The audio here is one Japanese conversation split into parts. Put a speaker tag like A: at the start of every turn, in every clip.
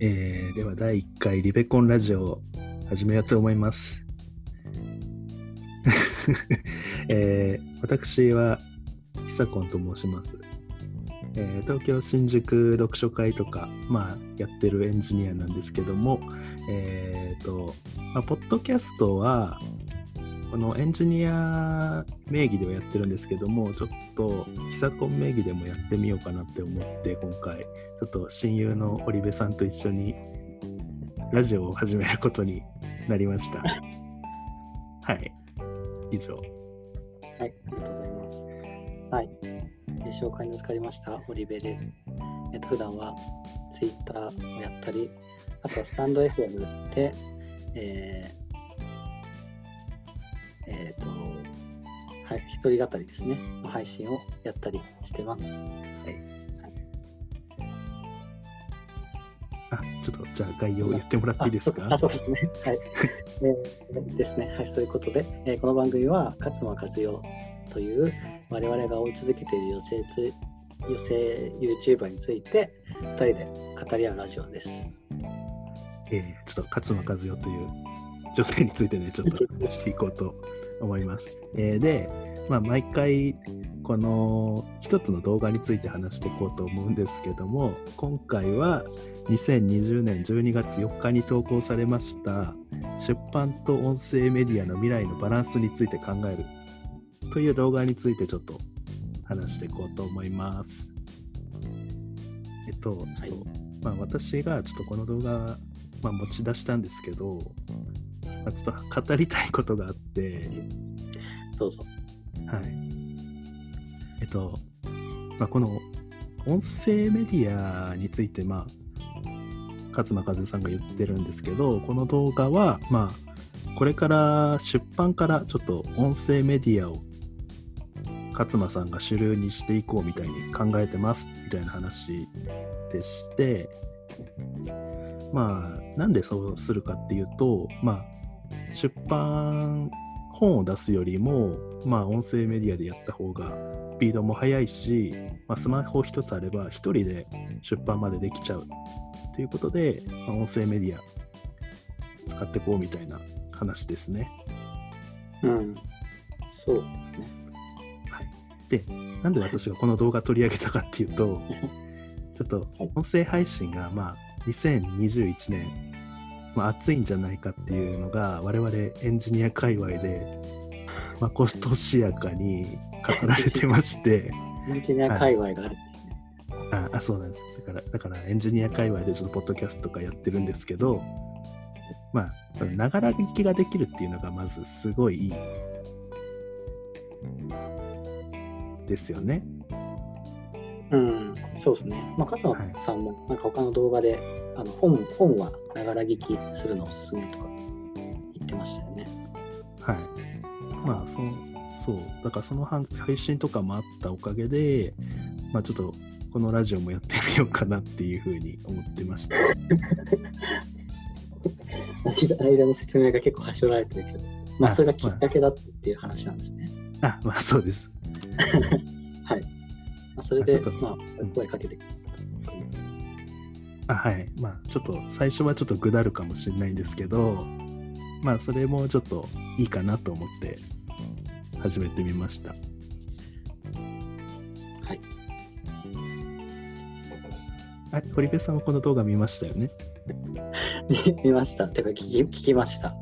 A: えーでは第1回リベコンラジオを始めようと思います。えー私はひさこんと申します、えー東京新宿読書会とか、まあ、やってるエンジニアなんですけども、えーとまあ、ポッドキャストはこのエンジニア名義ではやってるんですけどもちょっと久コン名義でもやってみようかなって思って今回ちょっと親友の堀部さんと一緒にラジオを始めることになりました。はい。以上。
B: はい、ありがとうございます。はい、えー紹介に預かりました、堀部です。えっと、普段はツイッターをやったり、あとはスタンド FM で、えー一人語りですね、の配信をやったりしてます。
A: あ、ちょっとじゃあ概要を言ってもらっていいですか？
B: あ、そうですね。はい。えーですね。はい。ということで、えーこの番組は勝間和代という我々が追い続けている寄せつ寄せ YouTuber について2人で語り合うラジオです。
A: えーちょっと勝間和代という女性についてね、ちょっと話していこうと思います。えーで、まあ、毎回、この一つの動画について話していこうと思うんですけども、今回は2020年12月4日に投稿されました、出版と音声メディアの未来のバランスについて考えるという動画についてちょっと話していこうと思います。えっと、ちょっと、まあ私がちょっとこの動画、まあ、持ち出したんですけど、まあ、ちょっと語りたいことがあって、
B: どうぞ。
A: はい。えっと、まあ、この音声メディアについて、まあ、勝間和代さんが言ってるんですけど、この動画は、まあ、これから出版からちょっと音声メディアを勝間さんが主流にしていこうみたいに考えてますみたいな話でして、まあ、なんでそうするかっていうと、まあ、出版、本を出すよりも、まあ、音声メディアでやった方がスピードも速いし、まあ、スマホ一つあれば一人で出版までできちゃうということで、まあ、音声メディア使ってこうみたいな話ですね。
B: うん。そうですね。
A: はい、で、なんで私がこの動画取り上げたかっていうと、ちょっと音声配信がまあ2021年、まあ、熱いんじゃないかっていうのが我々エンジニア界隈でまことしやかに語られてまして、
B: エンジニア界隈があるんですね。
A: ああそうなんですだからだからエンジニア界隈でちょっとポッドキャストとかやってるんですけどまあながら聞きができるっていうのがまずすごいいいですよね。
B: うん、そうですね。まあ、勝間さんも、なんか他の動画で、あの本本はながら聞きするのおすすめとか言ってましたよね。
A: はい。まあ、そう、そう。だからその配配信とかもあったおかげで、まあちょっとこのラジオもやってみようかなっていうふうに思ってました。
B: 間 間の説明が結構はしょられてるけど、まあ、それがきっかけだっていう話なんですね。
A: あ、まあそうです。
B: はい。まあ、それでまあ、声かけてくる。
A: あはい。まあちょっと最初はちょっとぐだるかもしれないんですけど、まあそれもちょっといいかなと思って始めてみました。
B: はい。
A: あ、堀部さんはこの動画見ましたよね？
B: 見 見ました。てか聞き、聞きました。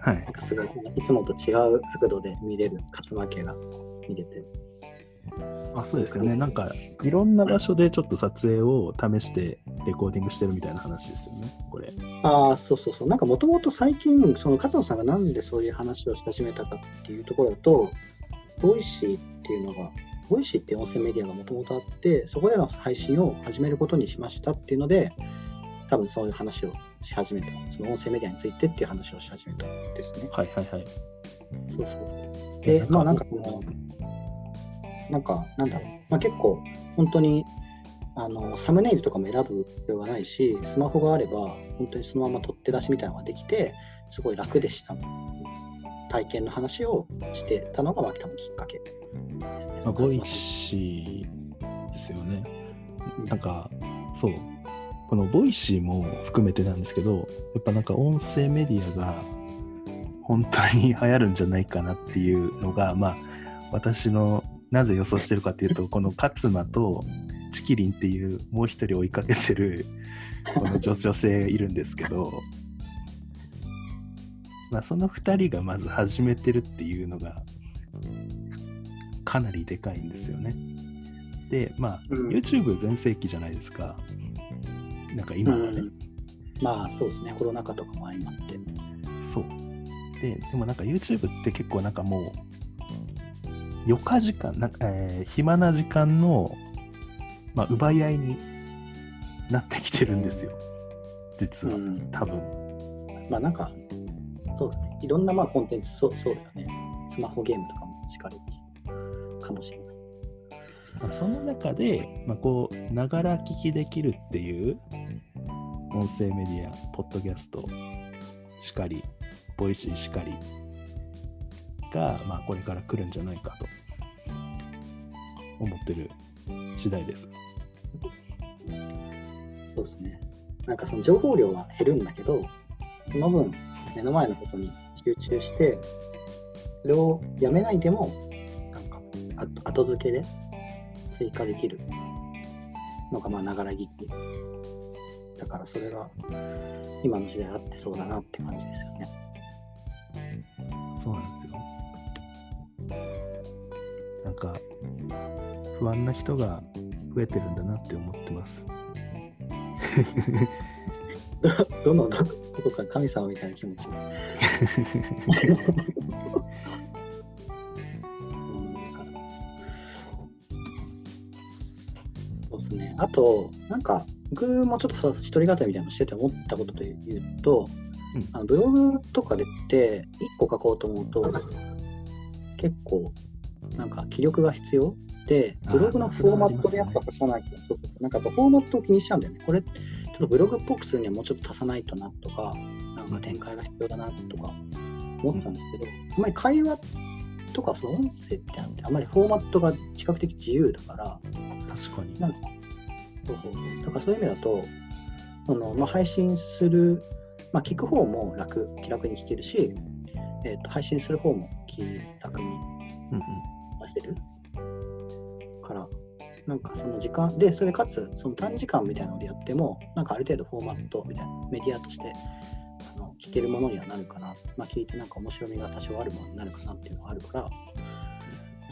A: はい
B: なん。かすごい、いつもと違う角度で見れる勝間家が見れて。
A: あそうですよね。なんかいろんな場所でちょっと撮影を試してレコーディングしてるみたいな話ですよね。これ。
B: ああ、そうそうそう。なんかもともと最近、その勝野さんがなんでそういう話をし始めたかっていうところだと、 Voicy っていうのが、 Voicy って音声メディアがもともとあって、そこでの配信を始めることにしましたっていうので、多分そういう話をし始めた。その音声メディアについてっていう話をし始めたんですね。
A: はいはいはい。
B: そうそう。で、まあなんかこの、なんか、なんだろう、まあ、結構、本当にあのサムネイルとかも選ぶ必要がないし、スマホがあれば、本当にそのまま取って出しみたいなのができて、すごい楽でした。体験の話をしてたのが、まあ、多分きっかけですね。
A: まあ、 Voicy ですよね。なんか、そう。この Voicy も含めてなんですけど、やっぱなんか音声メディアが本当に流行るんじゃないかなっていうのが、まあ、私のなぜ予想してるかっていうと、この勝間とチキリンっていうもう一人追いかけてるこの女女性いるんですけど、まあ、その2人がまず始めてるっていうのがかなりでかいんですよね。で、まあ、
B: うん
A: YouTube 全盛期じゃないですか。なんか今はね。
B: うんまあそうですね、コロナ禍とかも相まって。
A: そう。で、でもなんか YouTube って結構なんかもう、余暇時間、なえー暇な時間の、まあ、奪い合いになってきてるんですよ。実は、
B: うん
A: 多分。
B: まあなんか、そうですね、いろんなまあコンテンツ、そうそうだよね。スマホゲームとかもしかりかもしれない。
A: まあ、その中で、まあ、こう、ながら聞きできるっていう音声メディア、ポッドキャストしかり、 Voicy しかりが、まあ、これから来るんじゃないかと思ってる次第です。
B: そうですね。なんかその情報量は減るんだけど、その分、目の前のことに集中して、それをやめないでも、なんか後付けで追加できるのが、まあ、ながら聞き。だからそれが今の時代あってそうだなって感じですよね。
A: そうなんですよ。なんか、不安な人が増えてるんだなって思ってます。
B: どのどこか神様みたいな気持ち そうですね。あと、なんか、僕もちょっと一人語りみたいなのしてて思ったことで言うと、
A: うん
B: あのブログとかでって1個書こうと思うと、結構、なんか気力が必要で、ブログのフォーマットでやっぱ書かないと、なんかやっぱフォーマットを気にしちゃうんだよね。これ、ちょっとブログっぽくするにはもうちょっと足さないとなとか、なんか展開が必要だなとか思ったんですけど、あんまり会話とかその音声ってあって、あんまりフォーマットが比較的自由だから、
A: 確かに。
B: なんですか？そうだからそういう意味だと、そのまあ、配信する、まあ、聞く方も楽、気楽に聞けるし、えー、と配信する方も気楽に
A: うんうん。
B: 出せるから、なんかその時間、で、それでかつ、その短時間みたいなのでやっても、なんかある程度フォーマットみたいな、メディアとしてあの聞けるものにはなるかな、まあ、聞いてなんか面白みが多少あるものになるかなっていうのがあるから、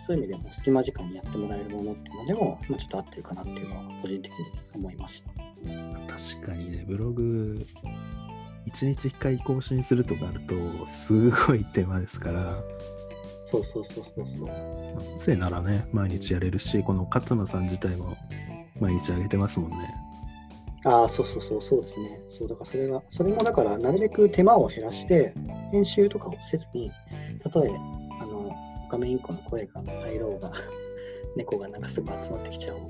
B: そういう意味でも隙間時間にやってもらえるものっていうのでも、まあ、ちょっと合ってるかなっていうのは個人的に思いました。
A: 確かにね、ブログ、1日1回更新するとかあると、すごい手間ですから、
B: そうそうそうそうそう。
A: まあ音声ならね、毎日やれるし、この勝間さん自体も毎日上げてますもんね。
B: ああ、そうそうそう、そうですね。そう、だからそれが、それもだから、なるべく手間を減らして、編集とかをせずに、たとえ、あの、画面1個の声が入ろうが、猫がなんかすぐ集まってきちゃおう。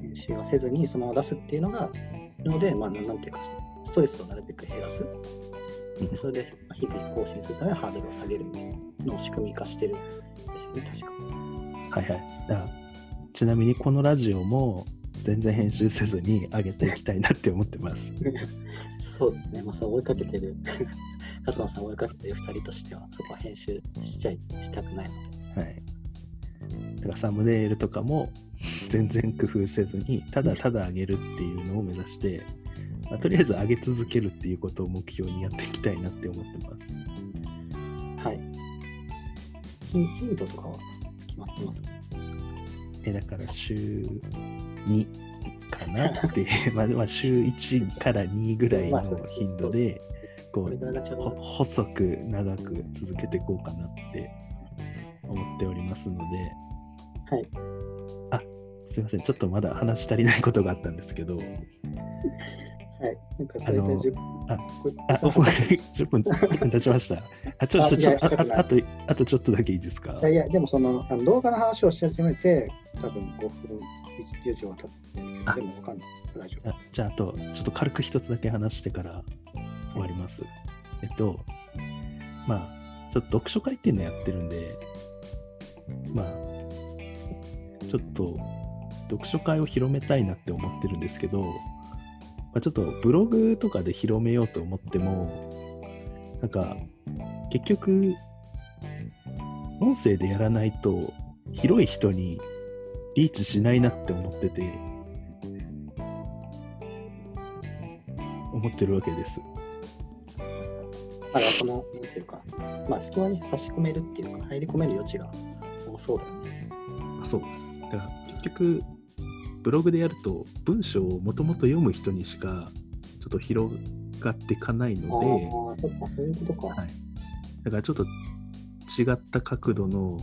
B: 編集はせずに、そのまま出すっていうのが、ので、まあ、なんなんていうか、ストレスをなるべく減らす。それで、まあ日々更新するためのハードルを下げるのを仕組み化してるんですよね、確か。
A: はいはい。だちなみにこのラジオも全然編集せずに上げていきたいなって思ってます。
B: そうですね、まあ、そう追いかけてる、勝間さんを追いかけてる2人としては、そこは編集しちゃいしたくないので。
A: はい。だからサムネイルとかも全然工夫せずに、ただただ上げるっていうのを目指して、まあとりあえず上げ続けるっていうことを目標にやっていきたいなって思ってます。
B: はい。ヒンヒントとかは決まってます？か
A: えだから週2かなっていう、まあ、まあ週1から2ぐらいの頻度で、こう細く長く続けていこうかなって思っておりますので、
B: はい。
A: すいません、ちょっとまだ話し足りないことがあったんですけど、
B: はい。なんか大体
A: あの
B: 10
A: あ
B: これ
A: あ、お10分、10分経ちました。あ、ちょ、ちょ、ちょ、あ
B: あ
A: と、あとちょっとだけいいですか？
B: いやでもそのあの動画の話をし始めて、多分5分以上は経ってでもわかんない。大丈夫。
A: あじゃあ、あと、ちょっと軽く一つだけ話してから終わります。えっと、まあ、ちょっと読書会っていうのやってるんで、まあ、ちょっと読書会を広めたいなって思ってるんですけど、あ、ちょっとブログとかで広めようと思っても、なんか、結局、音声でやらないと、広い人にリーチしないなって思ってて、思ってるわけです。
B: だからその、なんていうか、まあ、隙間に差し込めるっていうか、入り込める余地が多そうだよね。
A: あそう。だから結局、ブログでやると、文章をもともと読む人にしか、ちょっと広がっていかないので、だからちょっと違った角度の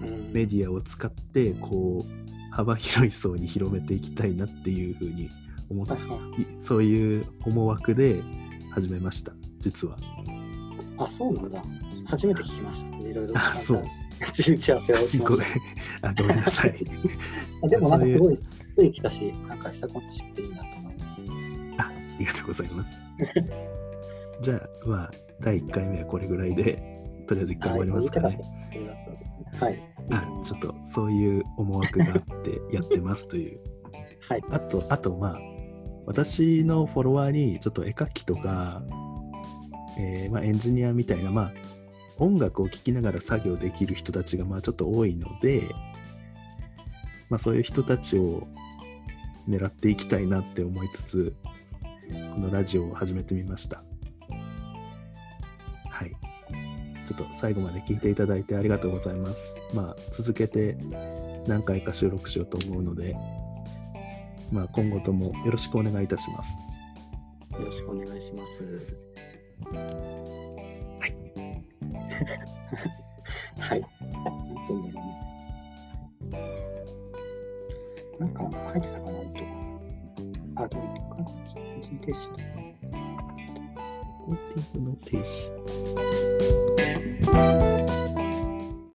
B: うん
A: メディアを使って、こう、幅広い層に広めていきたいなっていうふうに思っそういう思惑で始めました、実は。
B: あ、そうなんだ。初めて聞きました。いろいろ。
A: あそう。
B: 打ち合わせをしま
A: ごめん
B: し
A: あごめんなさい。
B: でもなんかすごい、つい来たし、なんかしたこと知っていいなと思います。
A: あありがとうございます。じゃあ、まあ、第1回目はこれぐらいで、とりあえず1回終わりますかね。
B: はい。
A: あちょっとそういう思惑があってやってますという。
B: はい。
A: あと、あと、まあ、私のフォロワーにちょっと絵描きとか、えーまあ、エンジニアみたいな、まあ、音楽を聴きながら作業できる人たちがまあちょっと多いので、まあ、そういう人たちを狙っていきたいなって思いつつ、このラジオを始めてみました。はい。ちょっと最後まで聞いていただいてありがとうございます。まあ、続けて何回か収録しようと思うので、まあ、今後ともよろしくお願いいたします。
B: よろしくお願いします。
A: はい。
B: はい。なんか入ってたかな、音が。あ、どういうか一時停止とか。
A: コーティングの停止。